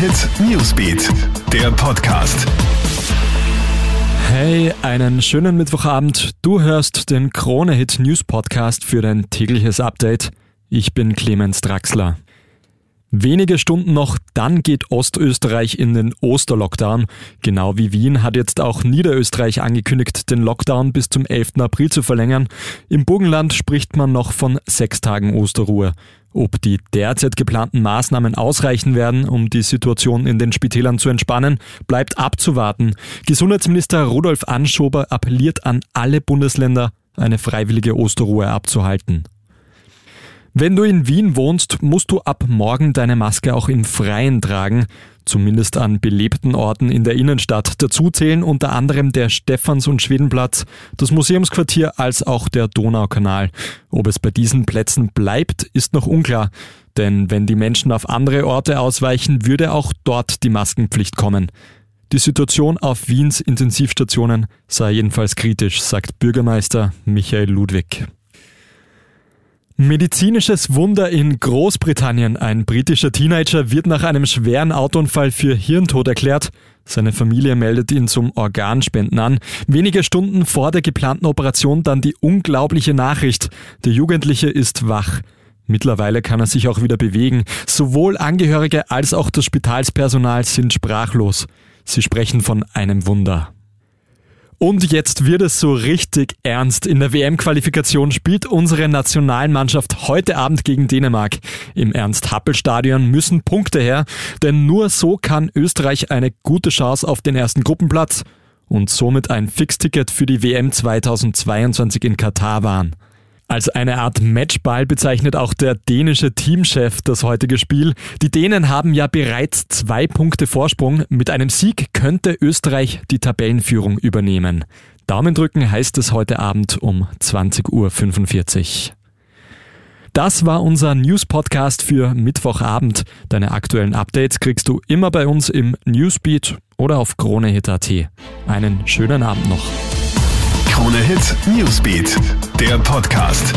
Hit Newsbeat, der Podcast. Hey, einen schönen Mittwochabend. Du hörst den Krone Hit News Podcast für dein tägliches Update. Ich bin Clemens Draxler. Wenige Stunden noch, dann geht Ostösterreich in den Osterlockdown. Genau wie Wien hat jetzt auch Niederösterreich angekündigt, den Lockdown bis zum 11. April zu verlängern. Im Burgenland spricht man noch von sechs Tagen Osterruhe. Ob die derzeit geplanten Maßnahmen ausreichen werden, um die Situation in den Spitälern zu entspannen, bleibt abzuwarten. Gesundheitsminister Rudolf Anschober appelliert an alle Bundesländer, eine freiwillige Osterruhe abzuhalten. Wenn du in Wien wohnst, musst du ab morgen deine Maske auch im Freien tragen, zumindest an belebten Orten in der Innenstadt. Dazu zählen unter anderem der Stephans- und Schwedenplatz, das Museumsquartier als auch der Donaukanal. Ob es bei diesen Plätzen bleibt, ist noch unklar, denn wenn die Menschen auf andere Orte ausweichen, würde auch dort die Maskenpflicht kommen. Die Situation auf Wiens Intensivstationen sei jedenfalls kritisch, sagt Bürgermeister Michael Ludwig. Medizinisches Wunder in Großbritannien. Ein britischer Teenager wird nach einem schweren Autounfall für Hirntod erklärt. Seine Familie meldet ihn zum Organspenden an. Wenige Stunden vor der geplanten Operation dann die unglaubliche Nachricht. Der Jugendliche ist wach. Mittlerweile kann er sich auch wieder bewegen. Sowohl Angehörige als auch das Spitalspersonal sind sprachlos. Sie sprechen von einem Wunder. Und jetzt wird es so richtig ernst. In der WM-Qualifikation spielt unsere Nationalmannschaft heute Abend gegen Dänemark. Im Ernst-Happel-Stadion müssen Punkte her, denn nur so kann Österreich eine gute Chance auf den ersten Gruppenplatz und somit ein Fixticket für die WM 2022 in Katar wahren. Als eine Art Matchball bezeichnet auch der dänische Teamchef das heutige Spiel. Die Dänen haben ja bereits zwei Punkte Vorsprung. Mit einem Sieg könnte Österreich die Tabellenführung übernehmen. Daumen drücken heißt es heute Abend um 20.45 Uhr. Das war unser News-Podcast für Mittwochabend. Deine aktuellen Updates kriegst du immer bei uns im Newsbeat oder auf KroneHit.at. Einen schönen Abend noch. Krone Hit Newsbeat, der Podcast.